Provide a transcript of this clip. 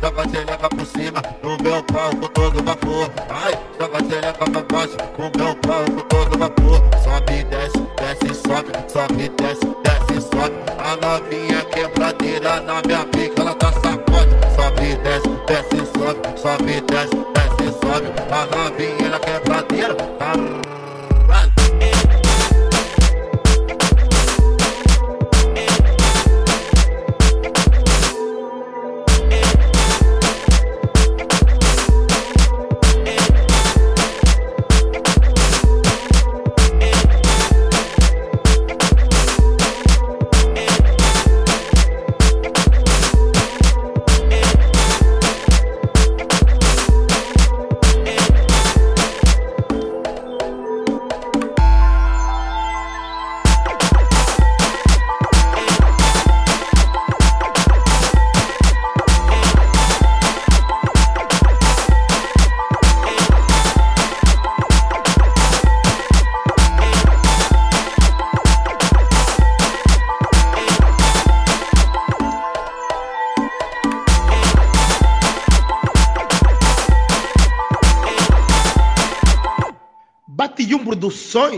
joga xereca por cima, no meu pau com todo vapor. Ai, joga xereca pra baixo, com meu pau com todo vapor. Sobe, desce, desce, sobe, sobe, desce, desce, sobe. A novinha quebradeira na minha pica, ela tá sacode. Sobe, desce, desce, sobe, sobe, desce, desce, sobe. A novinha na quebradeira, Batillum Produções.